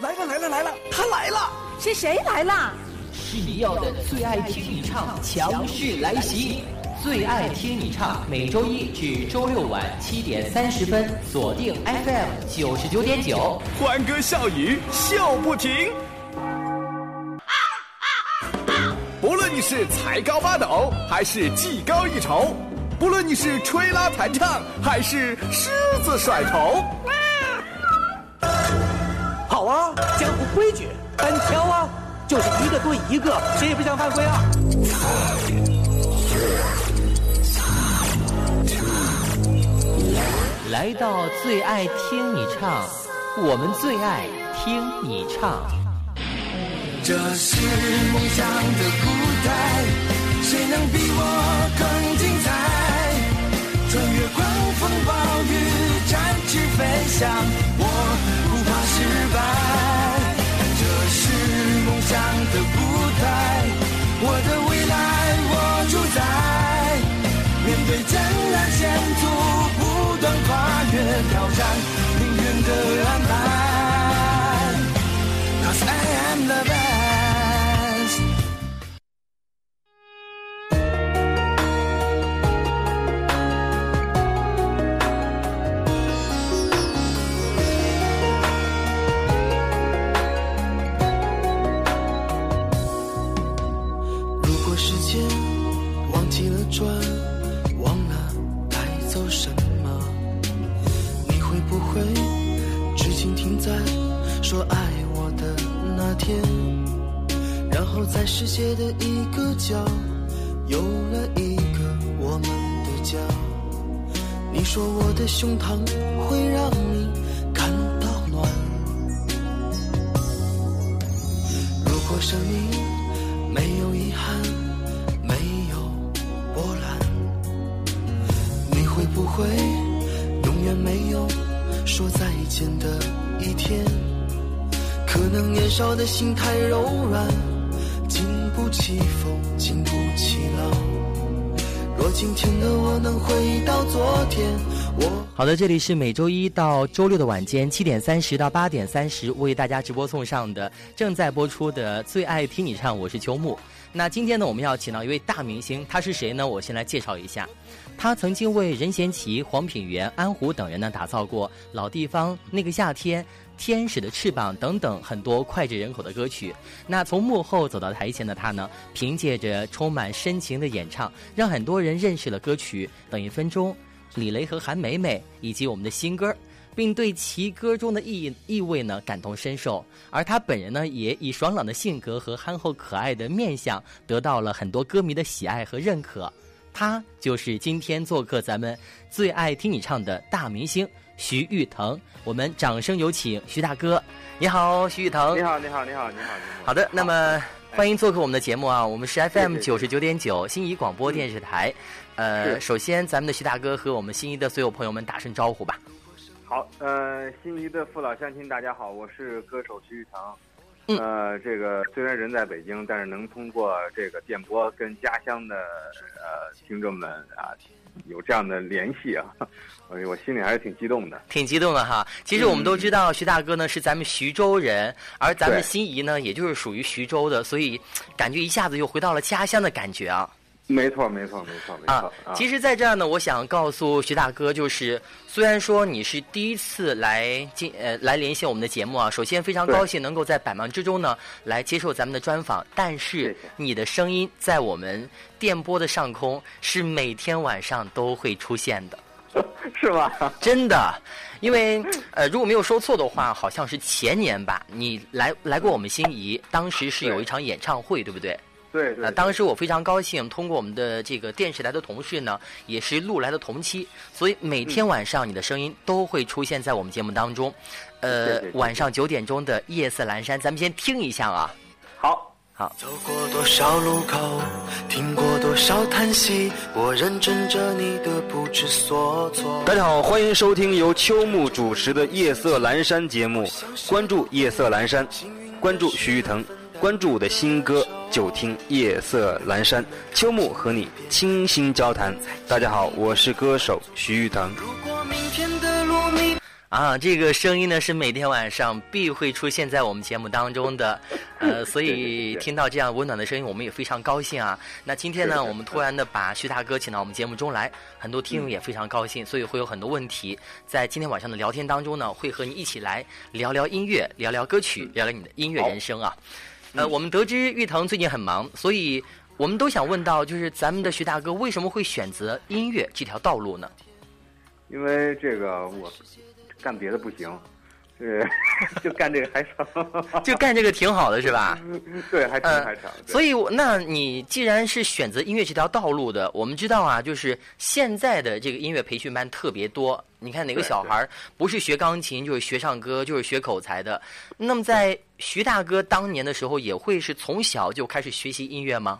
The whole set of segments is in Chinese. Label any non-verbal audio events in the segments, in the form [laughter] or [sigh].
来了来了来了，他来了！是谁来了？是你要的最爱听你唱，强势来袭！最爱听你唱，每周一至周六晚七点三十分，锁定 FM 九十九点九，欢歌笑语笑不停。不论你是才高八斗，还是技高一筹；不论你是吹拉弹唱，还是狮子甩头。好啊，江湖规矩，单挑啊，就是一个对一个，谁也不想犯规啊。来到最爱听你唱，我们最爱听你唱。这是梦想的舞台，谁能比我更精彩？穿越狂风暴雨，展翅飞翔，我不不怕失败。这是梦想的舞台，世界的一个角，有了一个我们的家。你说我的胸膛会让你感到暖。如果生命没有遗憾，没有波澜，你会不会永远没有说再见的一天？可能年少的心太柔软，起风，经不起浪。若今天的我能回到昨天，我。好的，这里是每周一到周六的晚间七点三十到八点三十为大家直播送上的正在播出的《最爱听你唱》，我是秋木。那今天呢，我们要请到一位大明星，他是谁呢？我先来介绍一下，他曾经为任贤齐、黄品源、安虎等人呢打造过《老地方》《那个夏天》《天使的翅膀》等等很多脍炙人口的歌曲。那从幕后走到台前的他呢，凭借着充满深情的演唱，让很多人认识了歌曲《等一分钟》。李雷和韩梅梅以及我们的新歌，并对其歌中的意意味呢感同身受。而他本人呢，也以爽朗的性格和憨厚可爱的面相，得到了很多歌迷的喜爱和认可。他就是今天做客咱们最爱听你唱的大明星徐誉腾。我们掌声有请徐大哥。你好，徐誉腾。你好，你好，你好，你好，你好。好的，那么欢迎做客我们的节目啊！我们是 FM 九十九点九新怡广播电视台。呃，首先，咱们的徐大哥和我们心仪的所有朋友们打声招呼吧。好，呃，心仪的父老乡亲，大家好，我是歌手徐誉滕。呃，这个虽然人在北京，但是能通过这个电波跟家乡的呃听众们啊有这样的联系啊，[laughs] 我我心里还是挺激动的。挺激动的哈。其实我们都知道，徐大哥呢是咱们徐州人，而咱们心仪呢也就是属于徐州的，所以感觉一下子又回到了家乡的感觉啊。没错，没错，没错，没错。啊，其实，在这儿呢，我想告诉徐大哥，就是虽然说你是第一次来进呃来连线我们的节目啊，首先非常高兴能够在百忙之中呢来接受咱们的专访，但是你的声音在我们电波的上空是每天晚上都会出现的，[laughs] 是吗？真的，因为呃如果没有说错的话，好像是前年吧，你来来过我们心仪，当时是有一场演唱会，对不对？对对，那当时我非常高兴，通过我们的这个电视台的同事呢，也是录来的同期，所以每天晚上你的声音都会出现在我们节目当中。呃，晚上九点钟的《夜色阑珊》，咱们先听一下啊。好，好。走过多少路口，听过多少叹息，我认真着你的不知所措。大家好，欢迎收听由秋木主持的《夜色阑珊》节目，关注《夜色阑珊》，关注徐誉滕，关注我的新歌。就听夜色阑珊，秋木和你倾心交谈。大家好，我是歌手徐誉滕。啊，这个声音呢是每天晚上必会出现在我们节目当中的，呃，[laughs] 所以听到这样温暖的声音，我们也非常高兴啊。那今天呢，我们突然的把徐大哥请到我们节目中来，很多听友也非常高兴，所以会有很多问题在今天晚上的聊天当中呢，会和你一起来聊聊音乐，聊聊歌曲，聊聊你的音乐人生啊。呃，我们得知玉腾最近很忙，所以我们都想问到，就是咱们的徐大哥为什么会选择音乐这条道路呢？因为这个我干别的不行，对，[laughs] 就干这个还成，[laughs] 就干这个挺好的是吧？[laughs] 对，还成还成。所以，那你既然是选择音乐这条道路的，我们知道啊，就是现在的这个音乐培训班特别多。你看哪个小孩不是学钢琴，就是学唱歌，就是学口才的？那么，在徐大哥当年的时候，也会是从小就开始学习音乐吗？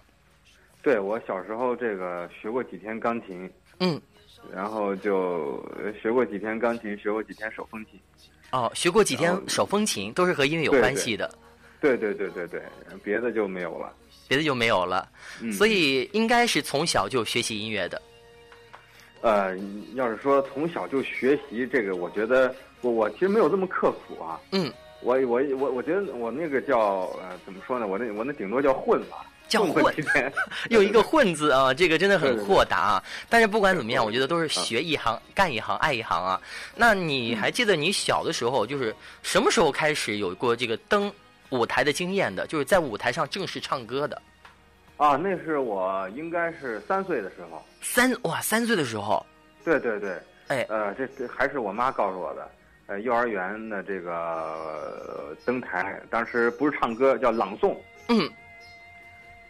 对，我小时候这个学过几天钢琴。嗯。然后就学过几天钢琴，学过几天手风琴。哦，学过几天手风琴，都是和音乐有关系的。对对对对对，别的就没有了。别的就没有了。嗯。所以应该是从小就学习音乐的。呃，要是说从小就学习这个，我觉得我我其实没有这么刻苦啊。嗯。我我我我觉得我那个叫呃怎么说呢？我那我那顶多叫混吧。叫混，[laughs] 用一个混字啊，这个真的很豁达啊。但是不管怎么样，我觉得都是学一行干一行爱一行啊。那你还记得你小的时候，就是什么时候开始有过这个登舞台的经验的？就是在舞台上正式唱歌的？啊，那是我应该是三岁的时候。三哇，三岁的时候。对对对。哎。呃，这这还是我妈告诉我的。呃，幼儿园的这个登台，当时不是唱歌，叫朗诵。嗯。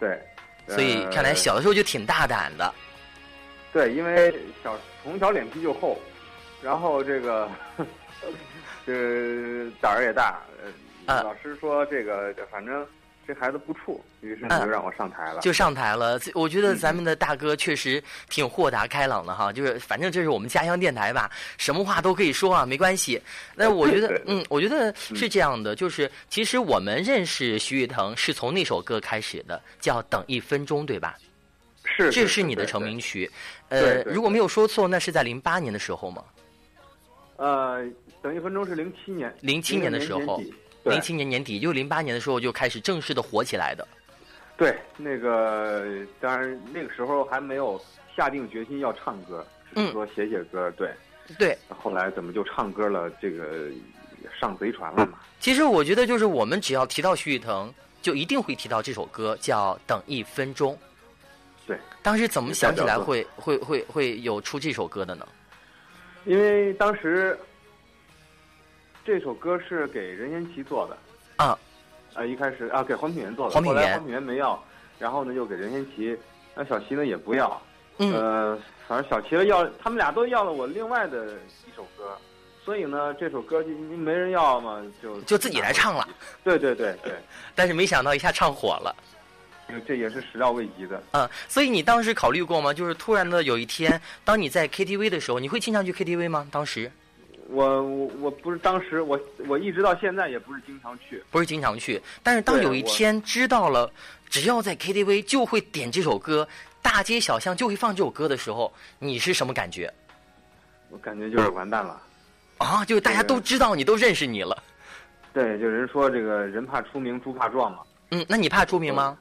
对，所以看来小的时候就挺大胆的。对，因为小从小脸皮就厚，然后这个，这 [laughs] 胆儿也大。呃，老师说这个，反正。这孩子不怵，于是就让我上台了。就上台了。我觉得咱们的大哥确实挺豁达开朗的哈，就是反正这是我们家乡电台吧，什么话都可以说啊，没关系。那我觉得，嗯，我觉得是这样的，就是其实我们认识徐誉滕是从那首歌开始的，叫《等一分钟》，对吧？是，这是你的成名曲。呃，如果没有说错，那是在零八年的时候吗？呃，等一分钟是零七年，零七年的时候。零七年年底，就零八年的时候就开始正式的火起来的。对，那个当然那个时候还没有下定决心要唱歌，只是，说写写歌，对，对。后来怎么就唱歌了？这个上贼船了嘛？其实我觉得，就是我们只要提到徐誉滕，就一定会提到这首歌，叫《等一分钟》。对，当时怎么想起来会会会会有出这首歌的呢？因为当时。这首歌是给任贤齐做的。啊，呃，一开始啊给黄品源做的，后来黄品源没要，然后呢又给任贤齐，那小齐呢也不要，嗯，呃，反正小齐要，他们俩都要了我另外的一首歌，所以呢这首歌就没人要嘛，就就自己来唱了，对对对对，[laughs] 但是没想到一下唱火了，这也是始料未及的，嗯，所以你当时考虑过吗？就是突然的有一天，当你在 KTV 的时候，你会经常去 KTV 吗？当时？我我我不是当时我我一直到现在也不是经常去，不是经常去。但是当有一天知道了，只要在 KTV 就会点这首歌，大街小巷就会放这首歌的时候，你是什么感觉？我感觉就是完蛋了。啊，就是大家都知道你，都认识你了。对，就人说这个人怕出名，猪怕壮嘛。嗯，那你怕出名吗？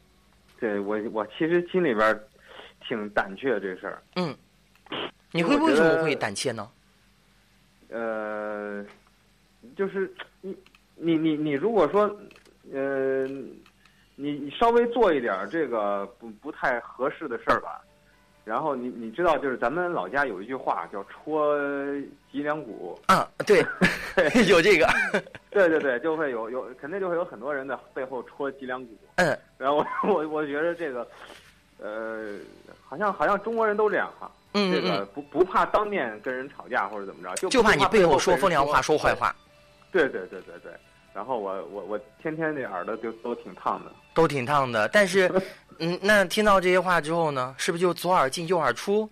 对我，我其实心里边挺胆怯这事儿。嗯，你会为什么会胆怯呢？呃，就是你你你你如果说，呃，你你稍微做一点这个不不太合适的事儿吧，然后你你知道，就是咱们老家有一句话叫戳脊梁骨啊，对，[laughs] 有这个，[laughs] 对对对，就会有有肯定就会有很多人在背后戳脊梁骨，嗯，然后我 [laughs] 我我觉得这个，呃，好像好像中国人都这样哈。嗯，这个不不怕当面跟人吵架或者怎么着，就就怕你背后说风凉话说坏话。对对对对对，然后我我我天天那耳朵就都挺烫的，都挺烫的。但是，[laughs] 嗯，那听到这些话之后呢，是不是就左耳进右耳出？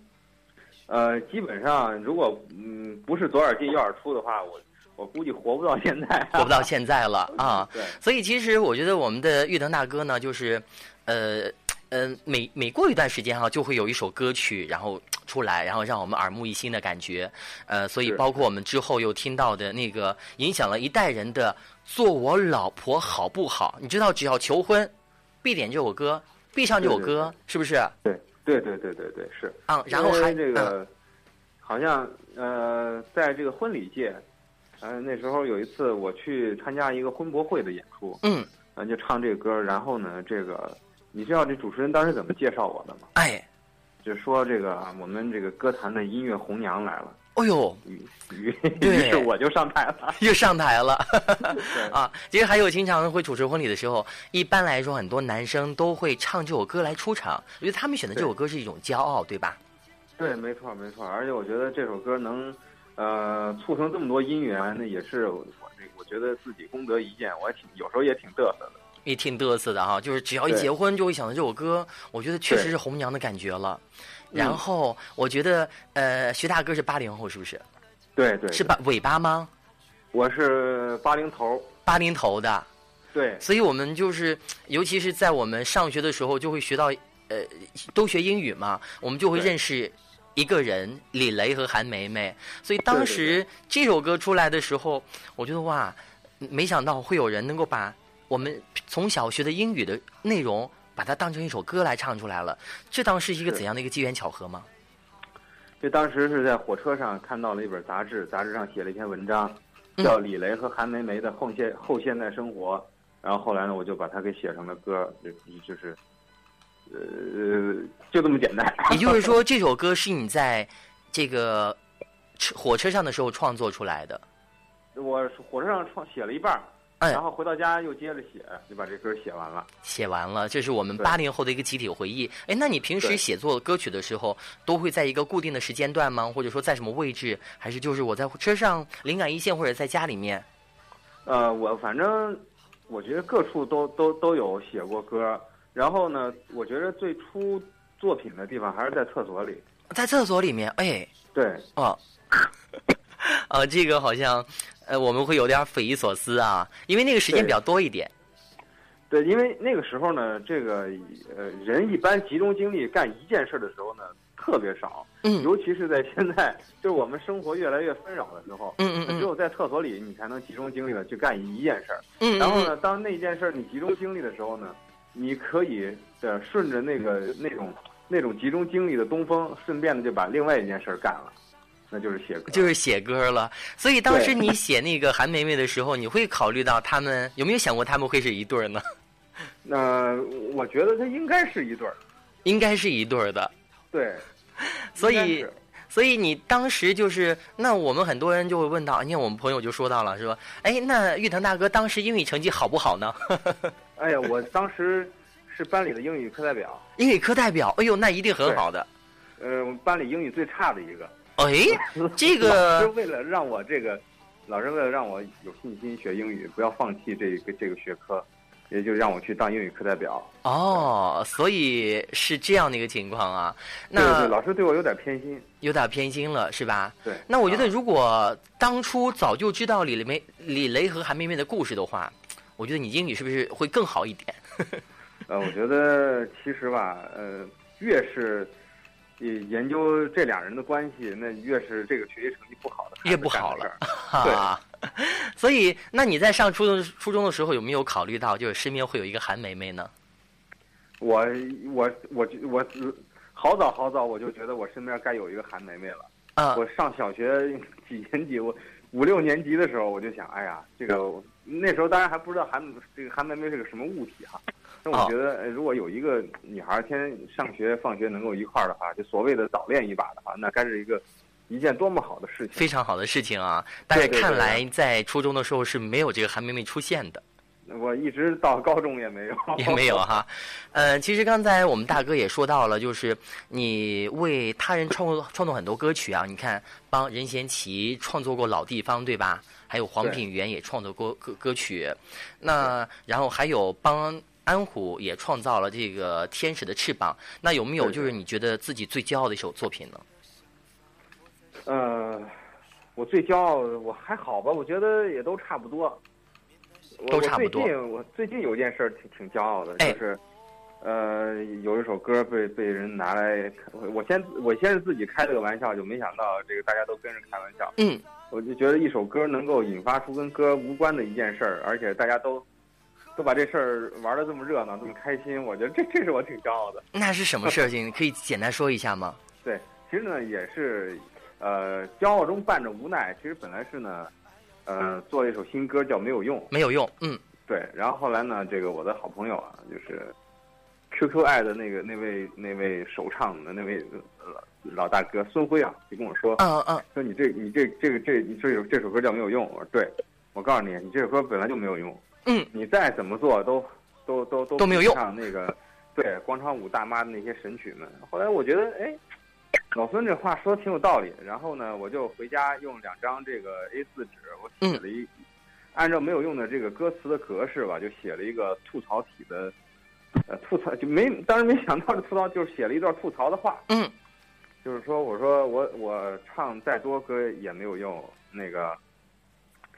呃，基本上如果嗯不是左耳进右耳出的话，我我估计活不到现在，[laughs] 活不到现在了啊。对，所以其实我觉得我们的玉腾大哥呢，就是，呃。呃，每每过一段时间哈，就会有一首歌曲，然后出来，然后让我们耳目一新的感觉。呃，所以包括我们之后又听到的那个影响了一代人的“做我老婆好不好”，你知道，只要求婚，必点这首歌，必唱这首歌，是不是？对对对对对对是。啊，然后还这嗯个，好像呃，在这个婚礼界，呃，那时候有一次我去参加一个婚博会的演出，嗯，呃，就唱这个歌，然后呢，这个你知道这主持人当时怎么介绍我的吗？哎，就说这个我们这个歌坛的音乐红娘来了，哦呦，于于于是我就上台了。[laughs] 又上台了。[laughs] 对啊，其实还有经常会主持婚礼的时候，一般来说很多男生都会唱这首歌来出场，我觉得他们选的这首歌是一种骄傲，对吧？对，没错没错，而且我觉得这首歌能，呃，促成这么多姻缘，那也是我这我觉得自己功德一件，我还挺有时候也挺嘚瑟的。也挺嘚瑟的哈，就是只要一结婚就会想到这首歌，我觉得确实是红娘的感觉了。嗯然后我觉得，呃，徐大哥是八零后，是不是？对对，是八尾巴吗？我是八零头，八零头的，对所以我们就是，尤其是在我们上学的时候，就会学到，呃，都学英语嘛，我们就会认识一个人李雷和韩梅梅。所以当时这首歌出来的时候，我觉得哇，没想到会有人能够把我们从小学的英语的内容，把它当成一首歌来唱出来了。这当时是一个怎样的一个机缘巧合吗？这当时是在火车上看到了一本杂志，杂志上写了一篇文章，嗯叫李雷和韩梅梅的后现后现代生活。然后后来呢，我就把它给写成了歌，就就是，呃，就这么简单。[laughs] 也就是说，这首歌是你在这个车火车上的时候创作出来的。我火车上创写了一半儿，哎然后回到家又接着写，就把这歌写完了。写完了，这是我们对八零后的一个集体回忆。哎，那你平时写作歌曲的时候，都会在一个固定的时间段吗？或者说在什么位置？还是就是我在车上灵感一线，或者在家里面？呃，我反正我觉得各处都都都有写过歌，然后呢，我觉得最初作品的地方还是在厕所里。在厕所里面？哎，对，哦，呃，[laughs] 这个好像呃我们会有点匪夷所思啊，因为那个时间比较多一点。对，因为那个时候呢，这个呃人一般集中精力干一件事的时候呢特别少，嗯尤其是在现在，就是我们生活越来越纷扰的时候，嗯嗯嗯只有在厕所里你才能集中精力的去干一件事儿。嗯，嗯然后呢，当那件事儿你集中精力的时候呢，你可以呃顺着那个那种那种集中精力的东风，顺便的就把另外一件事儿干了，那就是写歌。就是写歌了。所以当时 [laughs] 你写那个韩梅梅的时候，你会考虑到他们有没有想过他们会是一对儿呢？[laughs] 那、我觉得他应该是一对儿，应该是一对儿的。对。[laughs] 所以所以你当时就是，那我们很多人就会问到，你看我们朋友就说到了，说，哎，那玉腾大哥当时英语成绩好不好呢？哎呀，我当时是班里的英语课代表，英语课代表，哎呦，那一定很好的。呃，我们班里英语最差的一个。哎，这 [laughs] 老师 [laughs] 为了让我这个，老师为了让我有信心学英语，不要放弃这个这个学科，也就让我去当英语课代表。哦，所以是这样的一个情况啊。对对，那老师对我有点偏心。有点偏心了，是吧？对。那我觉得，啊如果当初早就知道李梅、李雷和韩梅梅的故事的话，我觉得你英语是不是会更好一点？[laughs] 呃，我觉得其实吧，呃，越是呃研究这俩人的关系，那越是这个学习成绩不好的越不好了干的事儿。[laughs] 哈，[laughs] 所以，那你在上初中初中的时候有没有考虑到，就是身边会有一个韩梅梅呢？我我我我好早好早我就觉得我身边该有一个韩梅梅了。啊、我上小学 [laughs] 几年级，我五六年级的时候，我就想，哎呀，这个那时候当然还不知道韩这个韩梅梅是个什么物体哈。但哦我觉得，呃如果有一个女孩天天上学放学能够一块儿的话，就所谓的早恋一把的话，那该是一个一件多么好的事情。非常好的事情啊！但是看来在初中的时候是没有这个韩梅梅出现的，我一直到高中也没有，[laughs] 也没有哈。呃，其实刚才我们大哥也说到了，就是你为他人创作创作很多歌曲啊。你看，帮任贤齐创作过《老地方》，对吧？还有黄品源也创作过歌歌曲，那然后还有帮安虎也创造了这个《天使的翅膀》。那有没有就是你觉得自己最骄傲的一首作品呢？呃，我最骄傲的，我还好吧，我觉得也都差不多。都差不多我最近我最近有件事儿挺挺骄傲的，哎就是，呃，有一首歌被被人拿来，我我先我先是自己开了个玩笑，就没想到这个大家都跟着开玩笑。嗯，我就觉得一首歌能够引发出跟歌无关的一件事儿，而且大家都都把这事儿玩的这么热闹，这么开心，我觉得这这是我挺骄傲的。那是什么事情？[laughs] 可以简单说一下吗？对，其实呢也是，呃，骄傲中伴着无奈。其实本来是呢，呃，做了一首新歌叫《没有用》。没有用，嗯，对，然后后来呢，这个我的好朋友啊，就是 QQ 爱的那个那位那位首唱的那位老老大哥孙辉啊，就跟我说，嗯嗯，说你这你这这个这你这首这首歌叫没有用。我说对，我告诉你，你这首歌本来就没有用，嗯，你再怎么做都都都都都没有用像那个对广场舞大妈的那些神曲们。后来我觉得，哎，老孙这话说的挺有道理。然后呢，我就回家用两张这个 A 四纸，我写了一。按照没有用的这个歌词的格式吧，就写了一个吐槽体的，呃，吐槽就没，当时没想到这吐槽就是写了一段吐槽的话，嗯，就是说，我说我我唱再多歌也没有用，那个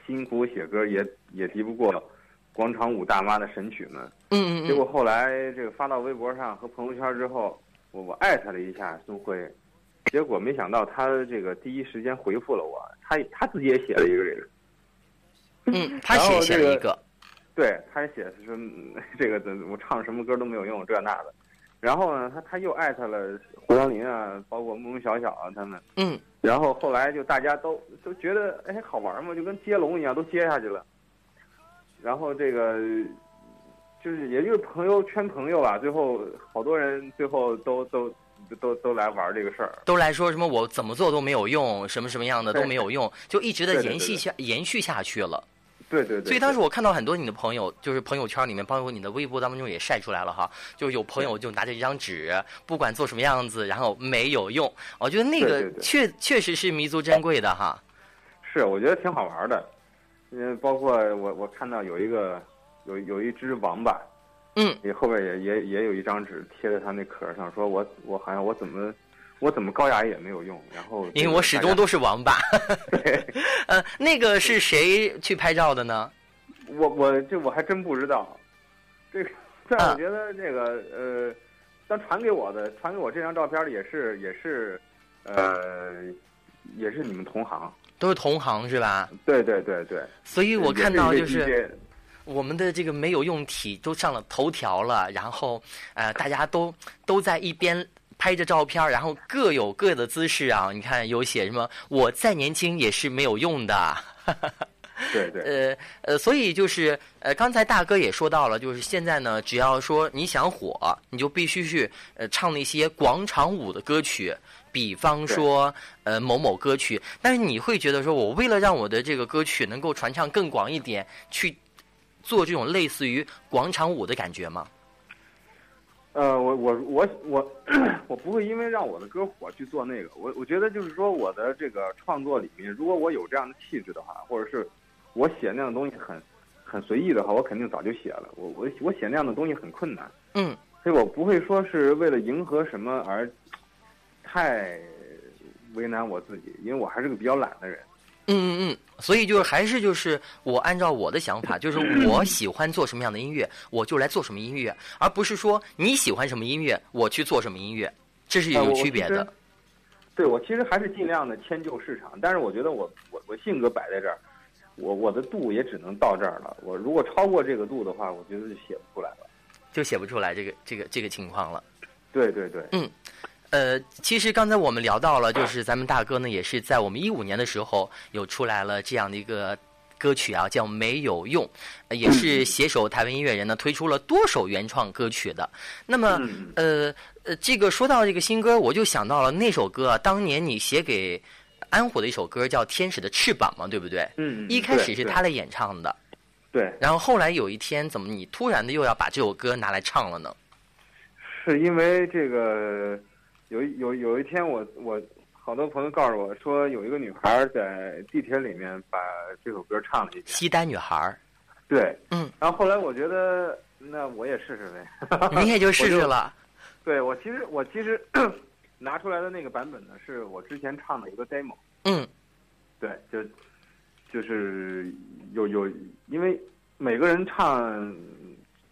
辛苦写歌也也敌不过广场舞大妈的神曲们，嗯嗯结果后来这个发到微博上和朋友圈之后，我我艾特了一下孙辉，结果没想到他这个第一时间回复了我，他他自己也写了一个这个。嗯，他写写了一个，对，他也写是说嗯 [laughs] 这个我唱什么歌都没有用，这那的。然后呢，他他又艾特了胡杨林啊，包括慕容晓晓啊他们。嗯。然后后来就大家都都觉得哎好玩嘛，就跟接龙一样，都接下去了。然后这个就是也就是朋友圈朋友吧，最后好多人最后都都都都来玩这个事儿，都来说什么我怎么做都没有用，什么什么样的都没有用，就一直的对对延续下延续下去了。对对对。所以当时我看到很多你的朋友，就是朋友圈里面，包括你的微博当中也晒出来了哈，就有朋友就拿着一张纸，不管做什么样子，然后没有用。我觉得那个确确实是弥足珍贵的哈。是，我觉得挺好玩的，因为包括我我看到有一个有有一只王八，嗯，也后边也也也有一张纸贴在它那壳上，说我我好像我怎么我怎么高雅也没有用，然后因为我始终都是王八。对，呃，那个是谁去拍照的呢？[laughs] 我我这我还真不知道，这个但啊我觉得这个呃，但传给我的传给我这张照片的也是也是呃也是你们同行，都是同行是吧？对对对对，所以我看到就是我们的这个没有用体都上了头条了，然后呃，大家都都在一边拍着照片，然后各有各的姿势啊。你看有写什么“我再年轻也是没有用的。”，DJ 对对。[laughs] 呃呃，所以就是呃，刚才大哥也说到了，就是现在呢，只要说你想火，你就必须去呃唱那些广场舞的歌曲，比方说呃某某歌曲。但是你会觉得说，我为了让我的这个歌曲能够传唱更广一点，去做这种类似于广场舞的感觉吗？呃，我我我我我不会因为让我的歌火去做那个，我我觉得就是说我的这个创作里面，如果我有这样的气质的话，或者是我写那样的东西很很随意的话，我肯定早就写了。我我我写那样的东西很困难，嗯，所以我不会说是为了迎合什么而太为难我自己，因为我还是个比较懒的人。嗯嗯嗯，所以就是还是就是我按照我的想法，就是我喜欢做什么样的音乐，我就来做什么音乐，而不是说你喜欢什么音乐，我去做什么音乐，这是有区别的。对我其实还是尽量的迁就市场，但是我觉得我我我性格摆在这儿，我我的度也只能到这儿了。我如果超过这个度的话，我觉得就写不出来了。就写不出来这个这个这个情况了。对对对，呃，其实刚才我们聊到了，就是咱们大哥呢，也是在我们一五年的时候有出来了这样的一个歌曲啊，叫《没有用》，呃也是携手台湾音乐人呢推出了多首原创歌曲的。那么，嗯呃呃，这个说到这个新歌，我就想到了那首歌啊，当年你写给安虎的一首歌叫《天使的翅膀》嘛，对不对？嗯，一开始是他来演唱的，对，然后后来有一天，怎么你突然的又要把这首歌拿来唱了呢？是因为这个有一有有一天我我好多朋友告诉我说有一个女孩在地铁里面把这首歌唱了一遍，西单女孩儿，对，嗯，然后后来我觉得那我也试试呗，你也就试试了。[laughs] 对我其实我其实 [clears throat] 拿出来的那个版本呢，是我之前唱的一个 demo。嗯对，就就是有有，因为每个人唱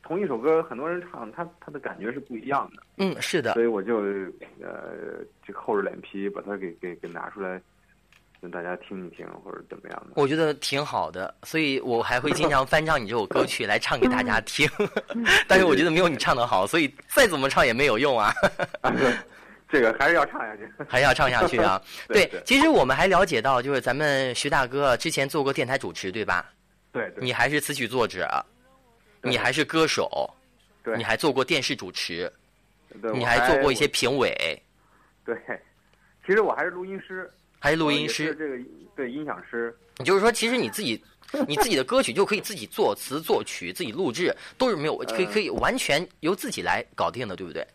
同一首歌，很多人唱，他他的感觉是不一样的。嗯，是的所，以我就呃，这个厚着脸皮把它给给给拿出来，让大家听一听，或者怎么样的。我觉得挺好的，所以我还会经常翻唱你这首歌曲来唱给大家听。[laughs] 但是我觉得没有你唱的好，所以再怎么唱也没有用啊，[laughs] 这个还是要唱下去。[laughs] 还是要唱下去啊。对对其实我们还了解到，就是咱们徐大哥之前做过电台主持，对吧？对对，你还是词曲作者，对你还是歌手，对你还做过电视主持，对你还做过一些评委，对。其实我还是录音师，还是录音师。这个对音响师。也就是说，其实你自己，[laughs] 你自己的歌曲就可以自己作词作曲，自己录制，都是没有可以可以完全由自己来搞定的，对不对？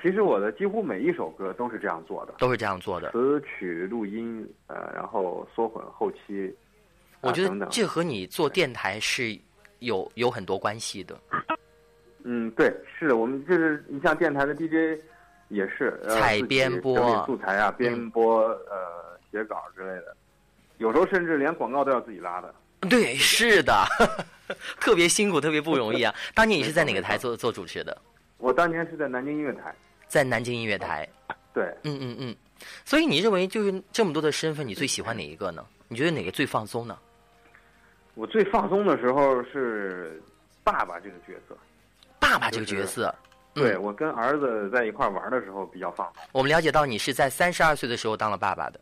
其实我的几乎每一首歌都是这样做的，都是这样做的。词曲录音，呃，然后缩混后期，我觉得这和你做电台是有有很多关系的。嗯，对，是我们就是你像电台的 DJ 也是呃采编播素材啊，编播呃写稿之类的，有时候甚至连广告都要自己拉的。对，是的，[laughs] 特别辛苦，特别不容易啊。当年你是在哪个台做做主持的？我当年是在南京音乐台，在南京音乐台。对，嗯嗯嗯。所以你认为就是这么多的身份，你最喜欢哪一个呢？你觉得哪个最放松呢？我最放松的时候是爸爸这个角色。爸爸这个角色，嗯对我跟儿子在一块玩的时候比较放松。我们了解到你是在三十二岁的时候当了爸爸的。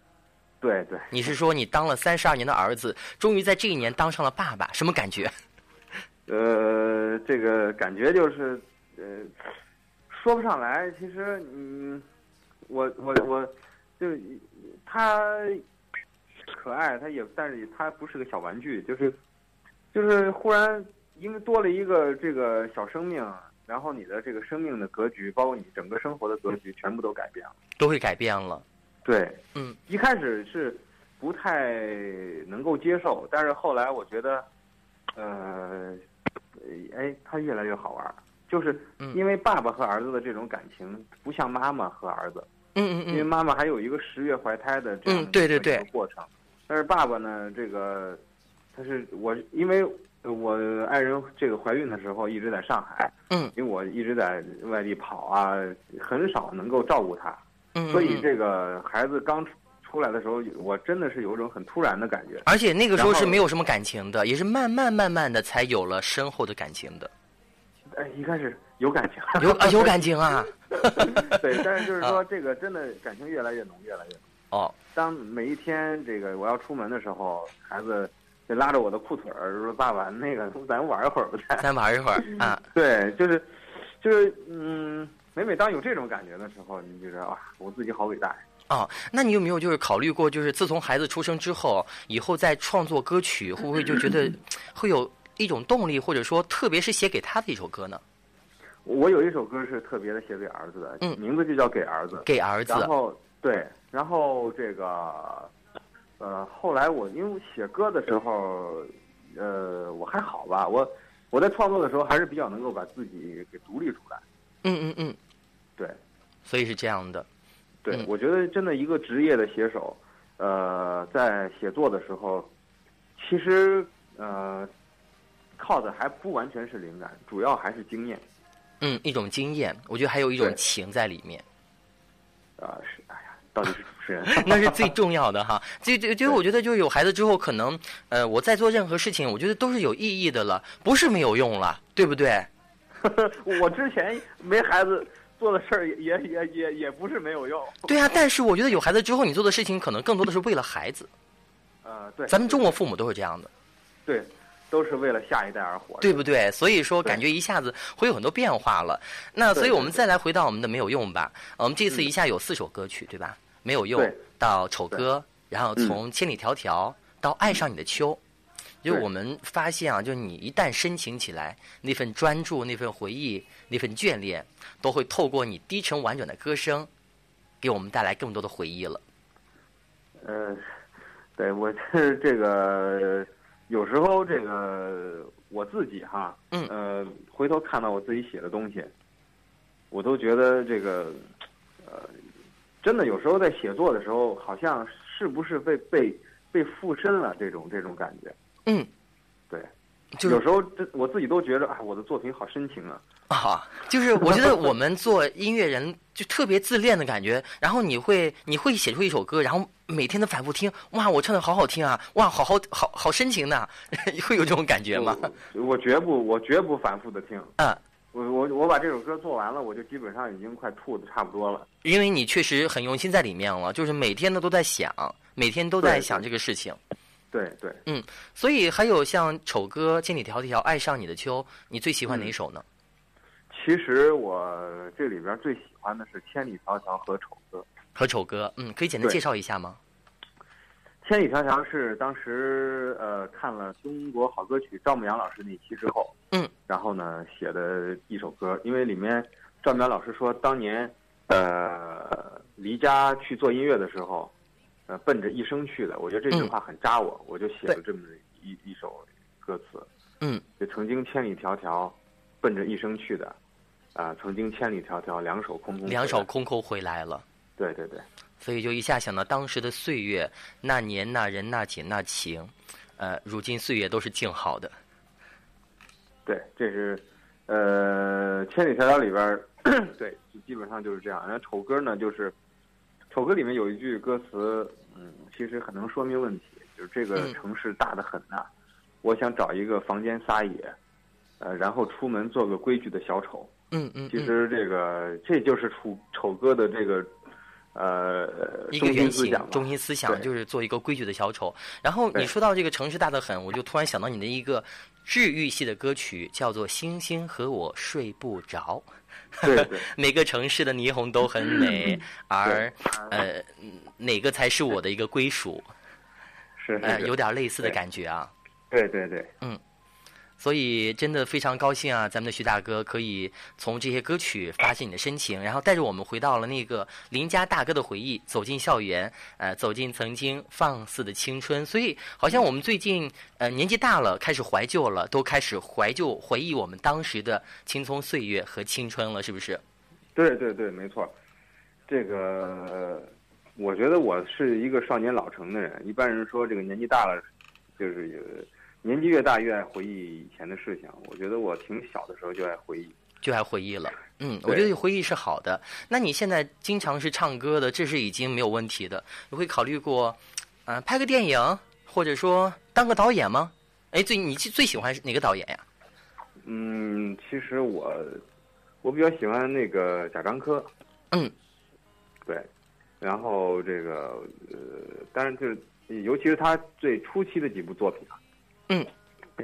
对对，你是说你当了三十二年的儿子，终于在这一年当上了爸爸，什么感觉？[laughs] 呃，这个感觉就是，呃，说不上来。其实，嗯，我我我，就他可爱，他也，但是他不是个小玩具，就是就是忽然因为多了一个这个小生命，然后你的这个生命的格局，包括你整个生活的格局，全部都改变了。都会改变了。对，嗯，一开始是不太能够接受，但是后来我觉得，呃，哎，他越来越好玩儿。就是嗯因为爸爸和儿子的这种感情，不像妈妈和儿子，嗯嗯嗯，因为妈妈还有一个十月怀胎的这样嗯对对过程，但是爸爸呢，这个他是我，因为我爱人这个怀孕的时候一直在上海，嗯因为我一直在外地跑啊，很少能够照顾她。嗯，所以嗯这个孩子刚出出来的时候，我真的是有一种很突然的感觉。而且那个时候是没有什么感情的，也是慢慢慢慢的才有了深厚的感情的。哎，一开始有感情，有 [laughs] 啊，有感情啊。[laughs] 对，但是就是说，这个真的感情越来越浓，越来越浓。哦，当每一天这个我要出门的时候，孩子就拉着我的裤腿儿说：“爸爸，那个咱玩一会儿吧。再咱玩一会儿 [laughs] 啊。”对，就是就是嗯，每每当有这种感觉的时候，你就觉得啊，我自己好伟大呀。哦，那你有没有就是考虑过，就是自从孩子出生之后，以后再创作歌曲，会不会就觉得 [clears throat] 会有一种动力，或者说特别是写给他的一首歌呢？我有一首歌是特别的写给儿子的，嗯名字就叫《给儿子》。给儿子然后对，然后这个，呃，后来我因为写歌的时候，呃，我还好吧，我我在创作的时候还是比较能够把自己给独立出来。嗯嗯嗯，对，所以是这样的。对，嗯我觉得真的一个职业的写手，呃，在写作的时候，其实呃，靠的还不完全是灵感，主要还是经验。嗯，一种经验，我觉得还有一种情在里面，啊、是，哎呀，到底是 [laughs] 那是最重要的哈。这这，就是我觉得，就是有孩子之后，可能呃，我在做任何事情，我觉得都是有意义的了，不是没有用了，对不对？[laughs] 我之前没孩子做的事儿也也也也也不是没有用。对啊，但是我觉得有孩子之后，你做的事情可能更多的是为了孩子。[laughs] 呃，对，咱们中国父母都是这样的，对，都是为了下一代而活。对不对？所以说，感觉一下子会有很多变化了。那所以我们再来回到我们的没有用吧。呃我们这次一下有四首歌曲，对吧？没有用到丑歌，然后从千里迢迢到爱上你的秋。就对我们发现啊，就你一旦深情起来，那份专注、那份回忆、那份眷恋，都会透过你低沉婉转的歌声，给我们带来更多的回忆了。呃，对我是 [laughs] 这个，有时候这个我自己哈，嗯呃，回头看到我自己写的东西，我都觉得这个，呃，真的有时候在写作的时候，好像是不是被被被附身了这种这种感觉。嗯，对，就是有时候这我自己都觉得啊，我的作品好深情啊。啊，就是我觉得我们做音乐人就特别自恋的感觉，然后你会你会写出一首歌，然后每天都反复听，哇，我唱的好好听啊，哇，好好好好深情呐、[laughs] 会有这种感觉吗？我我绝不，我绝不反复的听。嗯，我我我把这首歌做完了，我就基本上已经快吐的差不多了。因为你确实很用心在里面了，就是每天呢都在想，每天都在想这个事情。对对，嗯所以还有像丑歌、千里迢迢、爱上你的秋，你最喜欢哪首呢？其实我这里边最喜欢的是《千里迢迢》和《丑歌》。和丑歌，嗯，可以简单介绍一下吗？《千里迢迢》是当时呃看了《中国好歌曲》赵牧阳老师那期之后，嗯，然后呢写的一首歌，因为里面赵牧阳老师说当年呃离家去做音乐的时候，呃奔着一生去的，我觉得这句话很扎我，我就写了这么一一首歌词，嗯，就曾经千里迢迢奔着一生去的，啊、曾经千里迢迢两手空空，两手，空空回来了。对对对。所以就一下想到当时的岁月，那年那人那景那情，呃，如今岁月都是静好的。对，这是呃《千里迢迢》里边儿，对，基本上就是这样。然后丑歌呢，就是丑歌里面有一句歌词，嗯，其实很能说明问题，就是这个嗯城市大得很呐、我想找一个房间撒野，呃，然后出门做个规矩的小丑。嗯嗯，其实这个这就是丑丑歌的这个呃一个原型中心思想就是做一个规矩的小丑。然后你说到这个城市大得很，我就突然想到你的一个治愈系的歌曲，叫做《星星和我睡不着》。对对 [laughs] 每个城市的霓虹都很美，而呃，哪个才是我的一个归属？呃，是是是有点类似的感觉啊。对对对，所以真的非常高兴啊，咱们的徐大哥可以从这些歌曲发现你的深情，然后带着我们回到了那个邻家大哥的回忆，走进校园，呃，走进曾经放肆的青春。所以好像我们最近呃年纪大了，开始怀旧了，都开始怀旧回忆我们当时的青葱岁月和青春了，是不是？对对对，没错。这个，我觉得我是一个少年老成的人。一般人说这个年纪大了，就是有年纪越大越爱回忆以前的事情。我觉得我挺小的时候就爱回忆。就爱回忆了。嗯，我觉得回忆是好的。那你现在经常是唱歌的，这是已经没有问题的。你会考虑过，呃，拍个电影，或者说当个导演吗？哎，最你最最喜欢是哪个导演呀？嗯，其实我我比较喜欢那个贾樟柯。嗯，对。然后这个呃，当然就是，尤其是他最初期的几部作品啊，嗯，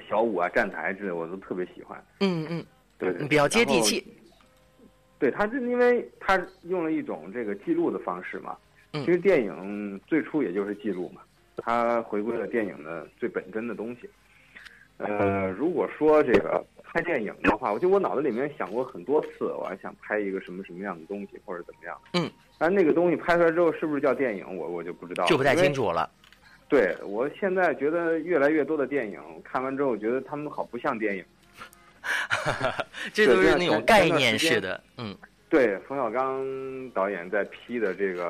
小舞啊、站台之类，我都特别喜欢。嗯嗯，对对，比较接地气。对，他是因为他用了一种这个记录的方式嘛。嗯其实电影最初也就是记录嘛，他回归了电影的最本真的东西。呃，如果说这个拍电影的话，我就我脑子里面想过很多次，我还想拍一个什么什么样的东西或者怎么样。嗯。但那个东西拍出来之后是不是叫电影，我我就不知道了，就不太清楚了。对我现在觉得越来越多的电影看完之后，觉得他们好不像电影。[laughs] 这都是那种概念前段时间式的。嗯对，冯小刚导演在批的这个、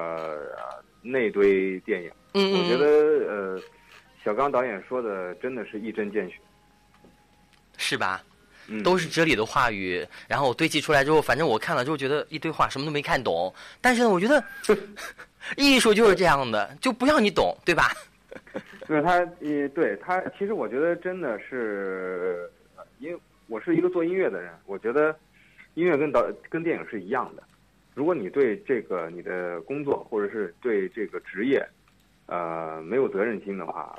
呃、那堆电影，嗯嗯，我觉嗯得呃，小刚导演说的真的是一针见血。是吧？嗯，都是哲理的话语，然后我堆砌出来之后，反正我看了之后觉得一堆话什么都没看懂。但是呢，我觉得 [laughs] 艺术就是这样的，就不让你懂，对吧？[laughs] 就是他，呃，对他，其实我觉得真的是，因为我是一个做音乐的人，我觉得音乐跟导跟电影是一样的。如果你对这个你的工作或者是对这个职业，呃，没有责任心的话，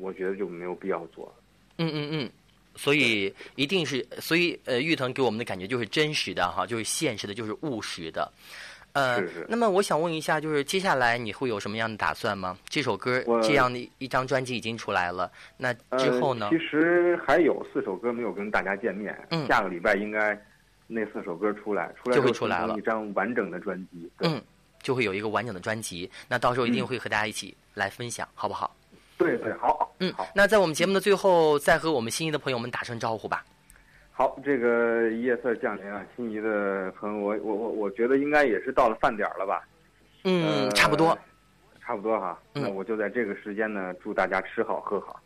我觉得就没有必要做。嗯嗯嗯，所以一定是，所以呃，玉腾给我们的感觉就是真实的哈，就是现实的，就是务实的。呃，是是那么我想问一下，就是接下来你会有什么样的打算吗？这首歌这样的一张专辑已经出来了，那之后呢呃？？其实还有四首歌没有跟大家见面，嗯下个礼拜应该那四首歌出来，出来就会出来了一张完整的专辑。嗯，就会有一个完整的专辑，那到时候一定嗯会和大家一起来分享，好不好？对对，好，嗯好，那在我们节目的最后，再和我们心仪的朋友们打声招呼吧。好，这个夜色降临啊，心仪的朋友，我我我我觉得应该也是到了饭点儿了吧？嗯，呃差不多。差不多哈。嗯那我就在这个时间呢，祝大家吃好喝好。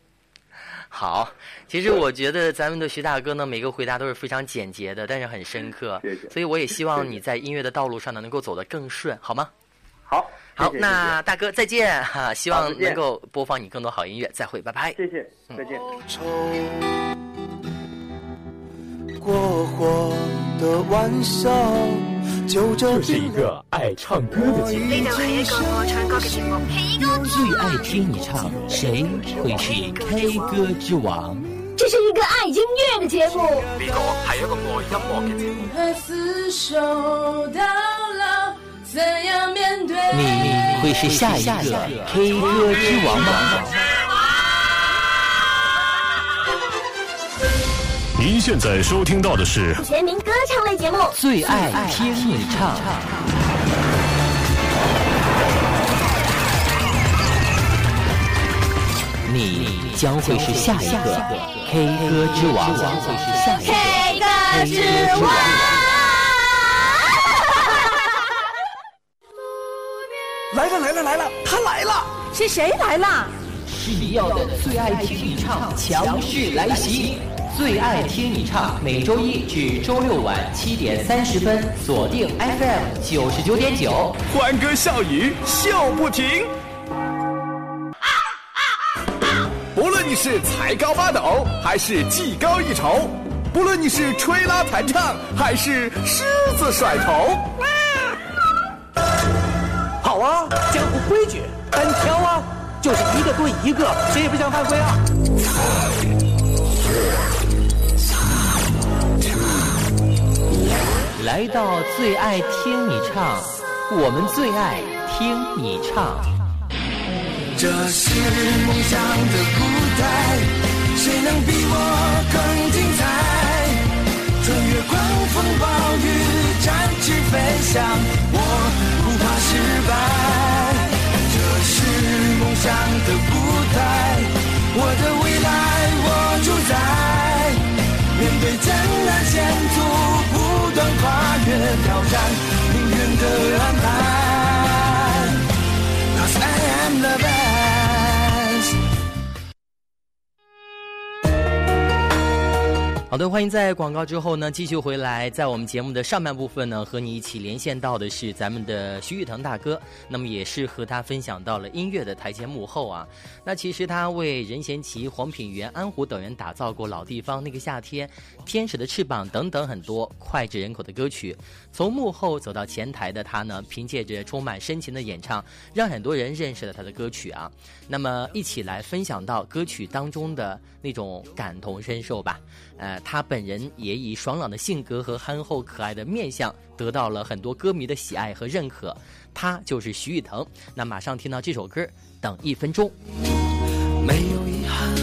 好，其实我觉得咱们的徐大哥呢，每个回答都是非常简洁的，但是很深刻。谢谢所以我也希望你在音乐的道路上呢，能够走得更顺，好吗？好，好，谢谢那大哥再见哈，希望能够播放你更多好音乐，再会，拜拜。谢谢，再见。愁，过火的玩笑，就这这是一个爱唱歌的节目。呢度係一個我唱歌嘅節目。最爱听你唱，谁会是 K 歌之王？这是一个爱音乐的节目。呢個係一個愛音樂嘅節目。和厮守到老，怎樣面對？你會是下一个 K 歌之王嗎？您现在收听到的是全民歌唱类节目。最爱听你唱，你将会是下一个 K 歌之王。下一個 K 歌之王。[laughs] 来了来了来了，他来了！是谁来了？是你要的最爱听你唱強勢來襲，最爱听你唱，每周一至周六晚七点三十分，锁定 FM 九十九点九。欢歌笑语笑不停。不论你是才高八斗，还是技高一筹；不论你是吹拉弹唱，还是狮子甩头，好啊，江湖规矩，单挑啊，就是一个对一个，谁也不想犯规啊。来到最爱听你唱，我们最爱听你唱。这是梦想的舞台，谁能比我更精彩？穿越狂风暴雨，展翅飞翔，我不怕失败。这是梦想的舞台，我的未来我主宰。面对艰难险阻，不断跨越挑战命运的安排。好的，欢迎在广告之后呢继续回来，在我们节目的上半部分呢，和你一起连线到的是咱们的徐誉腾大哥，那么也是和他分享到了音乐的台前幕后啊。那其实他为任贤齐、黄品源、安虎等人打造过《老地方》、《那个夏天》、《天使的翅膀》等等很多脍炙人口的歌曲。从幕后走到前台的他呢，凭借着充满深情的演唱，让很多人认识了他的歌曲啊。那么一起来分享到歌曲当中的那种感同身受吧。呃，他本人也以爽朗的性格和憨厚可爱的面相，得到了很多歌迷的喜爱和认可。他就是徐誉滕。那马上听到这首歌，《等一分钟》。没有遗憾，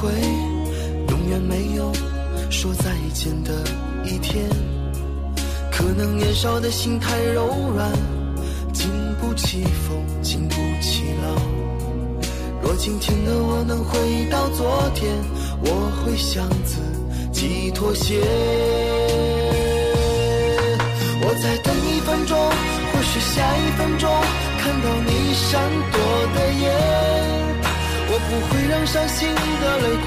会永远没有说再见的一天？可能年少的心太柔软，经不起风，经不起浪。若今天的我能回到昨天，我会向自己妥协。我再等一分钟，或许下一分钟看到你闪躲的眼，不会让伤心的泪挂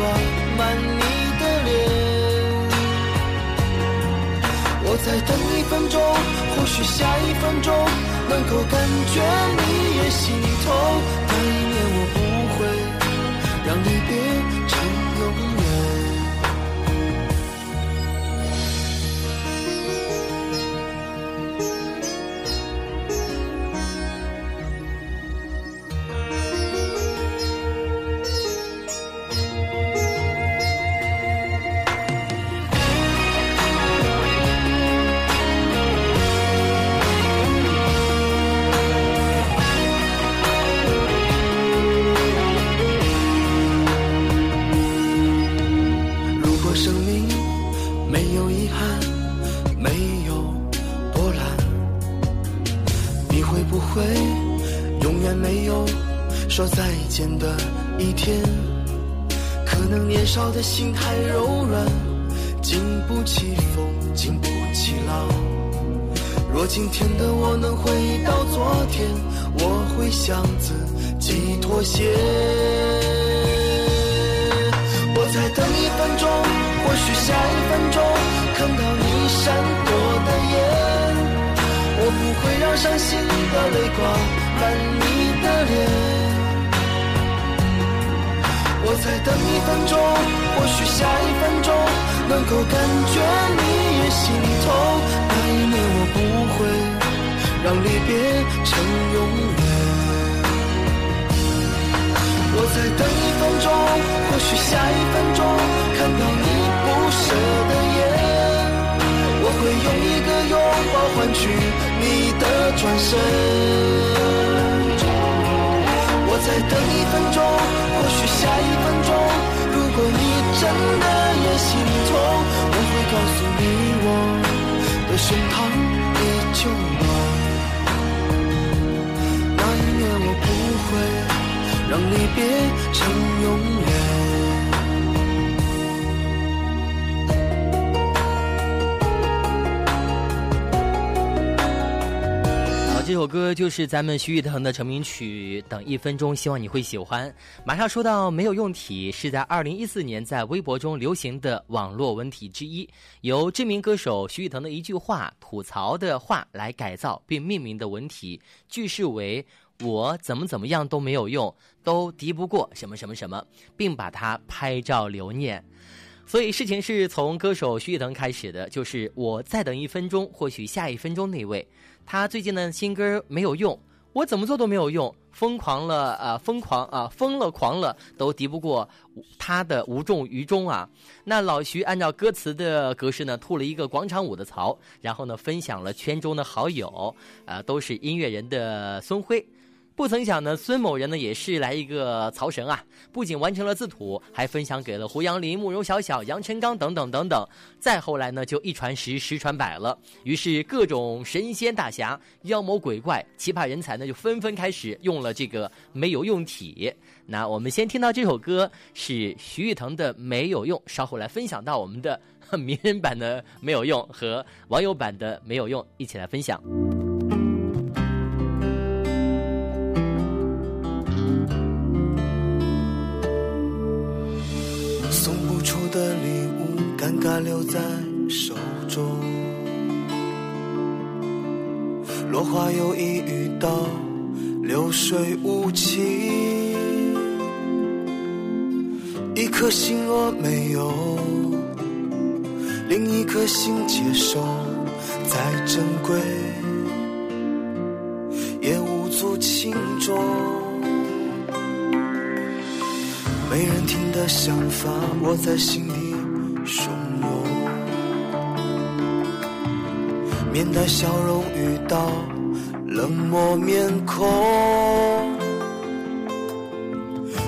满你的脸。我再等一分钟，或许下一分钟能够感觉你也心痛。那一年我不会让离别不会永远没有说再见的一天？可能年少的心太柔软，经不起风，经不起浪。若今天的我能回到昨天，我会向自己妥协。我再等一分钟，或许下一分钟看到你闪躲的眼，不会让伤心的泪挂满你的脸。我再等一分钟，或许下一分钟能够感觉你也心痛。那一年我不会让离别成永远。我再等一分钟，或许下一分钟看到你不舍的眼，会用一个拥抱换取你的转身。我再等一分钟，或许下一分钟，如果你真的也心痛，我会告诉你，我的胸膛依旧暖。那一年我不会让离别成永远。首歌就是咱们徐誉滕的成名曲《等一分钟》，希望你会喜欢。马上说到没有用体，是在二零一四年在微博中流行的网络文体之一，由知名歌手徐誉滕的一句话吐槽的话来改造并命名的文体，句式为“我怎么怎么样都没有用，都敌不过什么什么什么”，并把它拍照留念。所以事情是从歌手徐誉滕开始的，就是我再等一分钟，或许下一分钟那位。他最近的新歌没有用，我怎么做都没有用，疯狂了啊、疯狂啊、疯了狂了，都敌不过他的无动于衷啊。那老徐按照歌词的格式呢，吐了一个广场舞的槽，然后呢分享了圈中的好友，啊、呃，都是音乐人的孙辉。不曾想呢，孙某人呢也是来一个曹神啊！不仅完成了自吐，还分享给了胡杨林、慕容晓晓、杨臣刚等等等等。再后来呢，就一传十，十传百了。于是各种神仙大侠、妖魔鬼怪、奇葩人才呢，就纷纷开始用了这个没有用体。那我们先听到这首歌是徐誉滕的《没有用》，稍后来分享到我们的 [laughs] 名人版的《没有用》和网友版的《没有用》，一起来分享。的礼物，尴尬留在手中。落花有意遇到流水无情，一颗心若没有，另一颗心接受，再珍贵也无足轻重。没人听的想法，我在心底汹涌。面带笑容遇到冷漠面孔，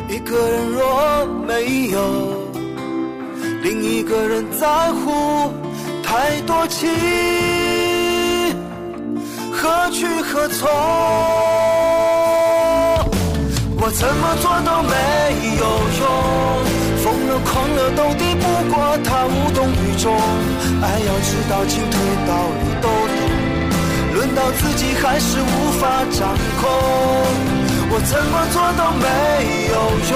一个人若没有，另一个人在乎，太多情，何去何从？我怎么做都没有用，疯了狂了都敌不过他无动于衷。爱要知道进退道理都懂，轮到自己还是无法掌控。我怎么做都没有用，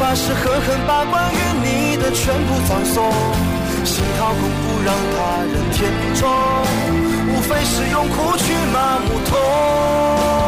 发誓狠狠把关于你的全部葬送，心掏空不让他人填充，无非是用苦去麻木痛。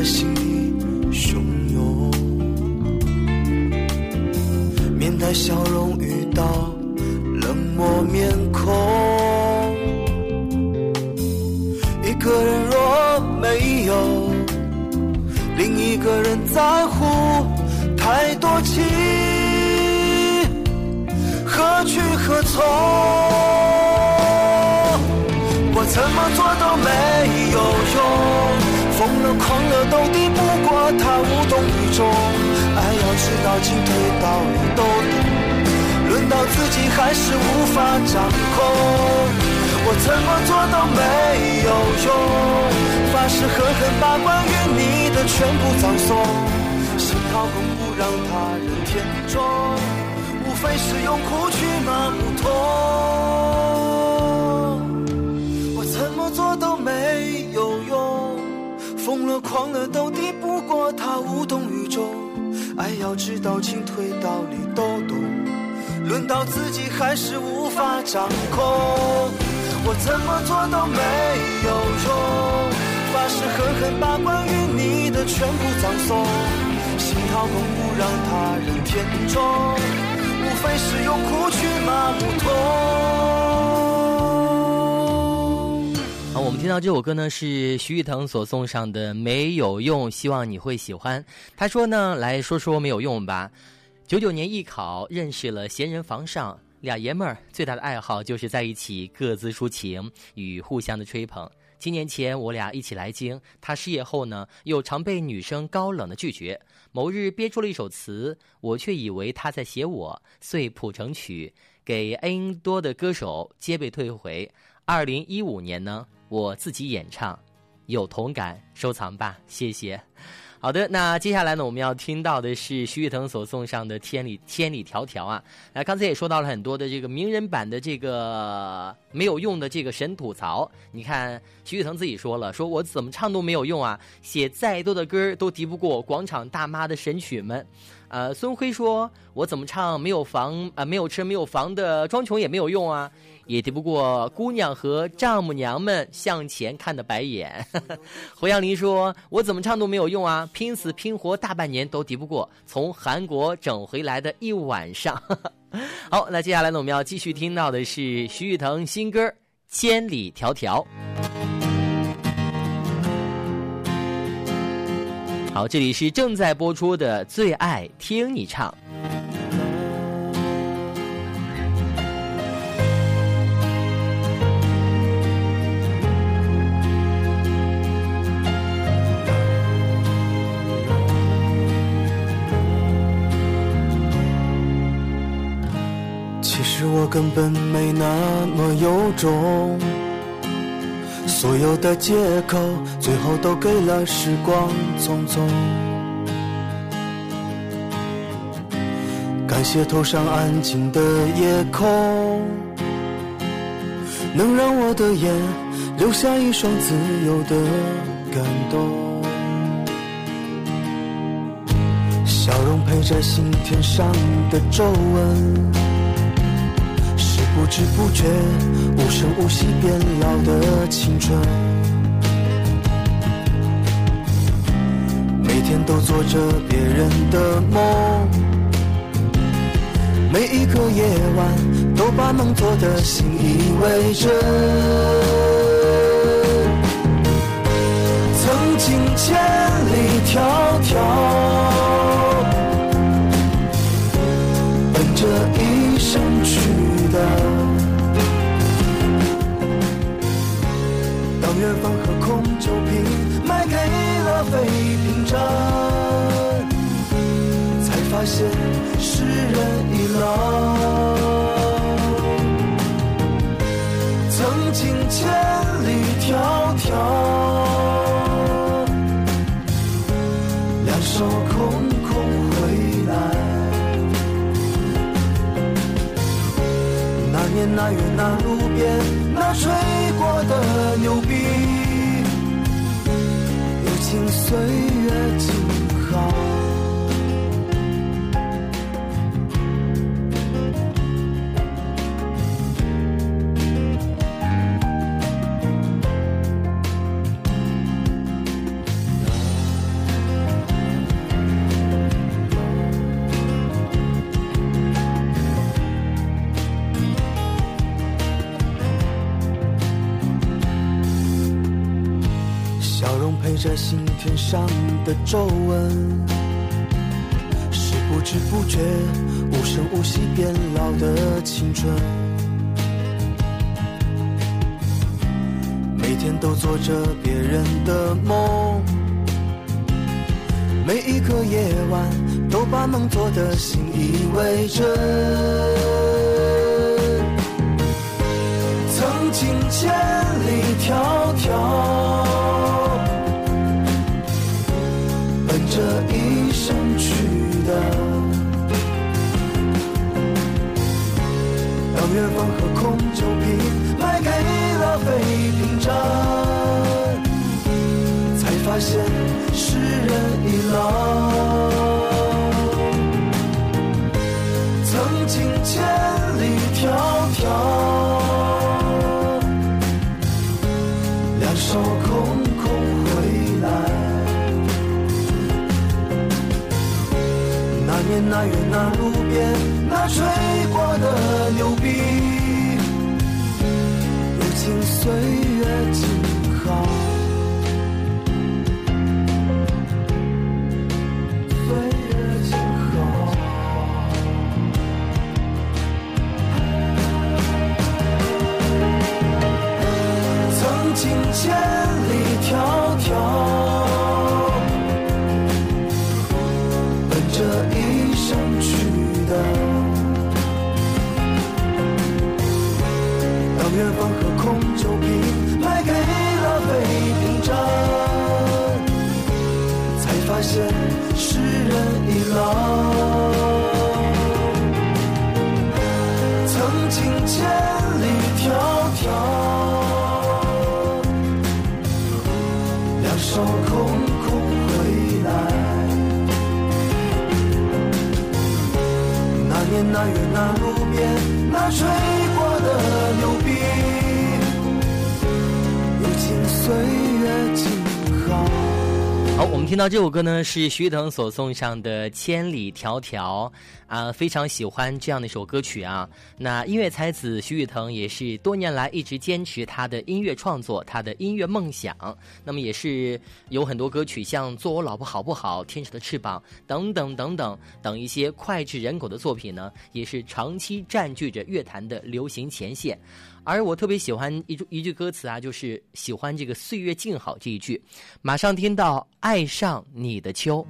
我在心了狂了都敌不过他无动于衷。爱要知道进退道理都懂，轮到自己还是无法掌控。我怎么做都没有用，发誓狠狠把关于你的全部葬送，心掏空不让他人填充，无非是用苦去麻木痛。狂了都敌不过他无动于衷，爱要知道进退道理都懂，轮到自己还是无法掌控。我怎么做都没有用，发誓狠狠把关于你的全部葬送，心掏空不让他人填充，无非是用苦去麻木痛。好，我们听到这首歌呢是徐誉滕所送上的《没有用》，希望你会喜欢。他说呢，来说说没有用吧。九九年艺考认识了闲人房上。俩爷们儿最大的爱好就是在一起各自抒情与互相的吹捧。七年前我俩一起来京，他失业后呢，又常被女生高冷的拒绝。某日憋出了一首词，我却以为他在写我，遂谱成曲，给 N 多的歌手皆被退回。二零一五年呢，我自己演唱，有同感，收藏吧，谢谢。好的，那接下来呢，我们要听到的是徐誉滕所送上的《千里千里迢迢》啊。那刚才也说到了很多的这个名人版的这个没有用的这个神吐槽。你看徐誉滕自己说了，说我怎么唱都没有用啊，写再多的歌都敌不过广场大妈的神曲们。呃，孙辉说，我怎么唱没有房啊，没有车没有房的装穷也没有用啊。也敌不过姑娘和丈母娘们向前看的白眼。[laughs] 侯阳林说：“我怎么唱都没有用啊，拼死拼活大半年都敌不过从韩国整回来的一晚上。[laughs] ”好，那接下来呢，我们要继续听到的是徐誉滕新歌《千里迢迢》。好，这里是正在播出的《最爱听你唱》。其实我根本没那么有种，所有的借口最后都给了时光匆匆。感谢头上安静的夜空，能让我的眼留下一双自由的感动，笑容陪着心田上的皱纹。不知不觉，无声无息变老的青春，每天都做着别人的梦，每一个夜晚都把梦做的信以为真。曾经千里迢迢，和空酒瓶卖给了废品站，才发现世人已老。曾经千里迢迢，两手空空回来。那年那月那路边那吹过的牛逼，如今岁月静好。上的皱纹，是不知不觉、无声无息变老的青春。每天都做着别人的梦，每一个夜晚都把梦做的信以为真。曾经千里迢迢，月光和空酒瓶卖给了废品站，才发现世人已老。曾经千里迢迢，两手空空回来。那年那月那路边那吹过的牛岁月静好。岁月静好。曾经千里迢现世人已老。曾经千里迢迢，两手空空回来。那年那月那路边那吹过的牛逼，如今岁月静好。好，我们听到这首歌呢，是徐誉滕所送上的《千里迢迢》啊，非常喜欢这样的一首歌曲啊。那音乐才子徐誉滕也是多年来一直坚持他的音乐创作，他的音乐梦想。那么也是有很多歌曲，像《做我老婆好不好》《天使的翅膀》等等等等等一些脍炙人口的作品呢，也是长期占据着乐坛的流行前线。而我特别喜欢一句一句歌词啊，就是喜欢这个“岁月静好”这一句。马上听到“爱上你的秋”。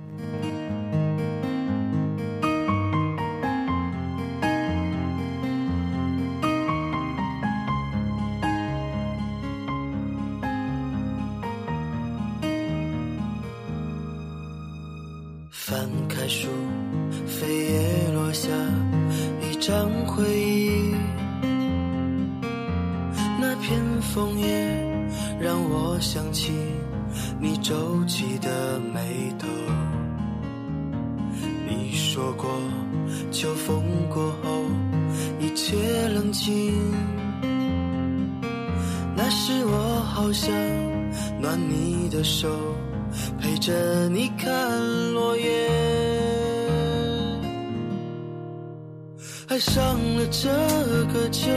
翻开书，扉页落下一张回忆。枫叶让我想起你皱起的眉头。你说过，秋风过后一切冷静。那时我好想暖你的手。陪着你看落叶，爱上了这个秋，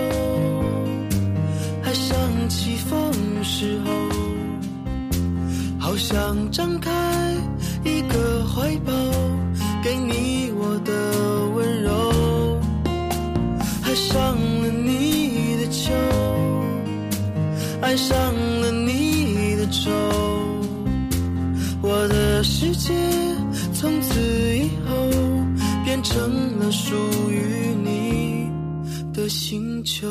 还想起风时候，好想张开一个怀抱，给你我的温柔。爱上了你的秋，爱上了你的愁。我的世界从此以后变成了属于你的星球。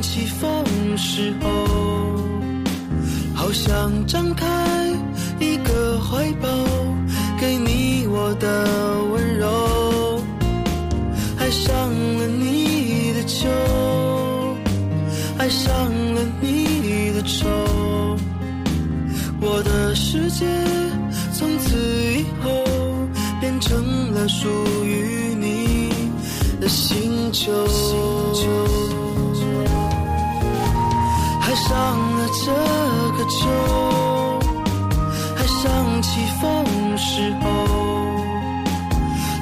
起风时候，好想张开一个怀抱，给你我的温柔，爱上了你的秋，爱上了你的愁。我的世界从此以后变成了属于你的星球，爱上了这个秋，爱上起风时候，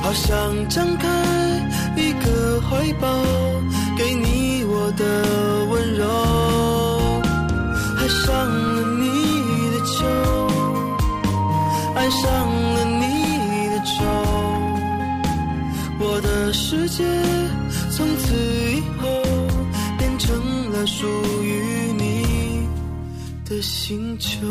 好想张开一个怀抱，给你我的温柔，爱上了你的。秋，爱上了你的愁，我的世界从此以后变成了属于的星球。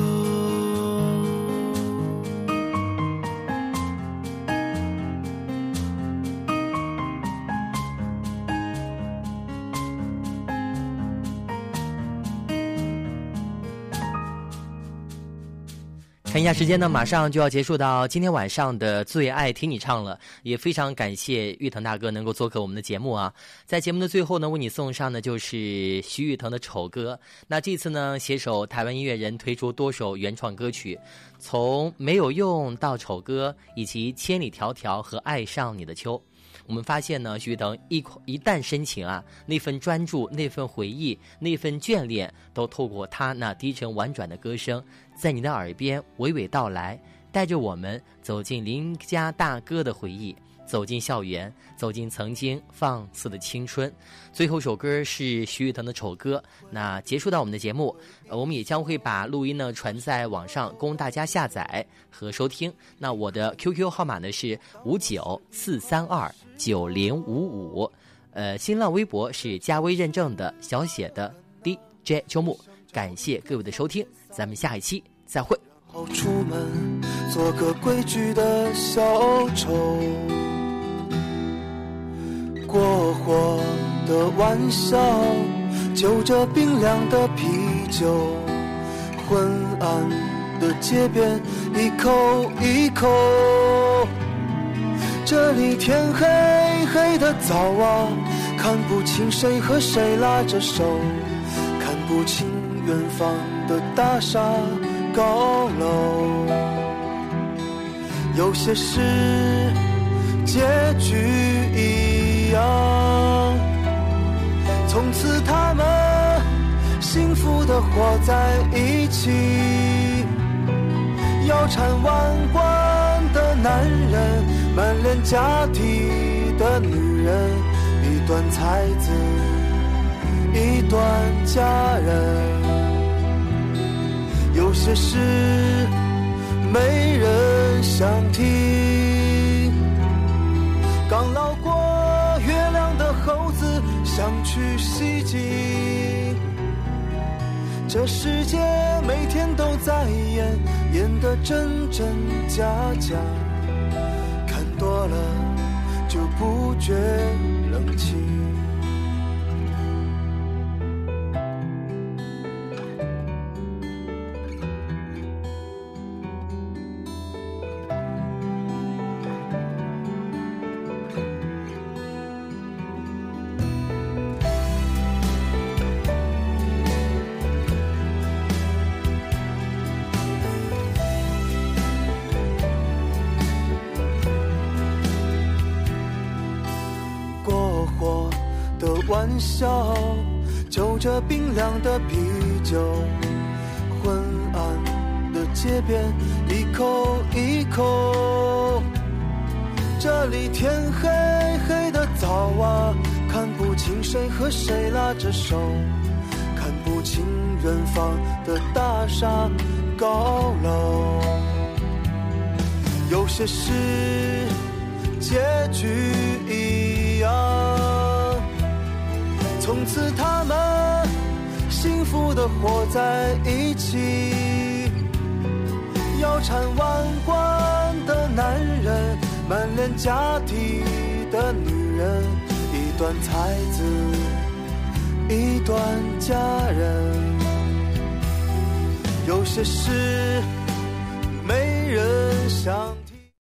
看一下时间呢，马上就要结束到今天晚上的最爱听你唱了，也非常感谢玉腾大哥能够做客我们的节目啊。在节目的最后呢，为你送上的就是徐誉滕的《丑歌》。那这次呢，携手台湾音乐人推出多首原创歌曲，从《没有用》到《丑歌》，以及《千里迢迢》和《爱上你的秋》。我们发现呢，徐誉滕一一旦深情啊，那份专注、那份回忆、那份眷恋，都透过他那低沉婉转的歌声，在你的耳边娓娓道来，带着我们走进邻家大哥的回忆，走进校园，走进曾经放肆的青春。最后一首歌是徐誉滕的《丑歌》。那结束到我们的节目，我们也将会把录音呢传在网上，供大家下载和收听。那我的 QQ 号码呢是五九四三二九零五五，呃，新浪微博是加微认证的小写的 DJ 秋木。感谢各位的收听，咱们下一期再会。后出门做个规矩的小丑，过火的玩笑，就着冰凉的啤酒，昏暗的街边一口一口。这里天黑黑的早啊，看不清谁和谁拉着手，看不清远方的大厦高楼。有些事结局已一样，从此他们幸福的活在一起。腰缠万贯的男人，满脸假体的女人，一段才子，一段佳人。有些事没人想听，去袭击。这世界每天都在演，演得真真假假，看多了就不觉冷清。和谁拉着手，看不清远方的大厦高楼。有些事结局一样，从此他们幸福的活在一起。腰缠万贯的男人，满脸假体的女人，一段才子，一段佳人。有些事没人想。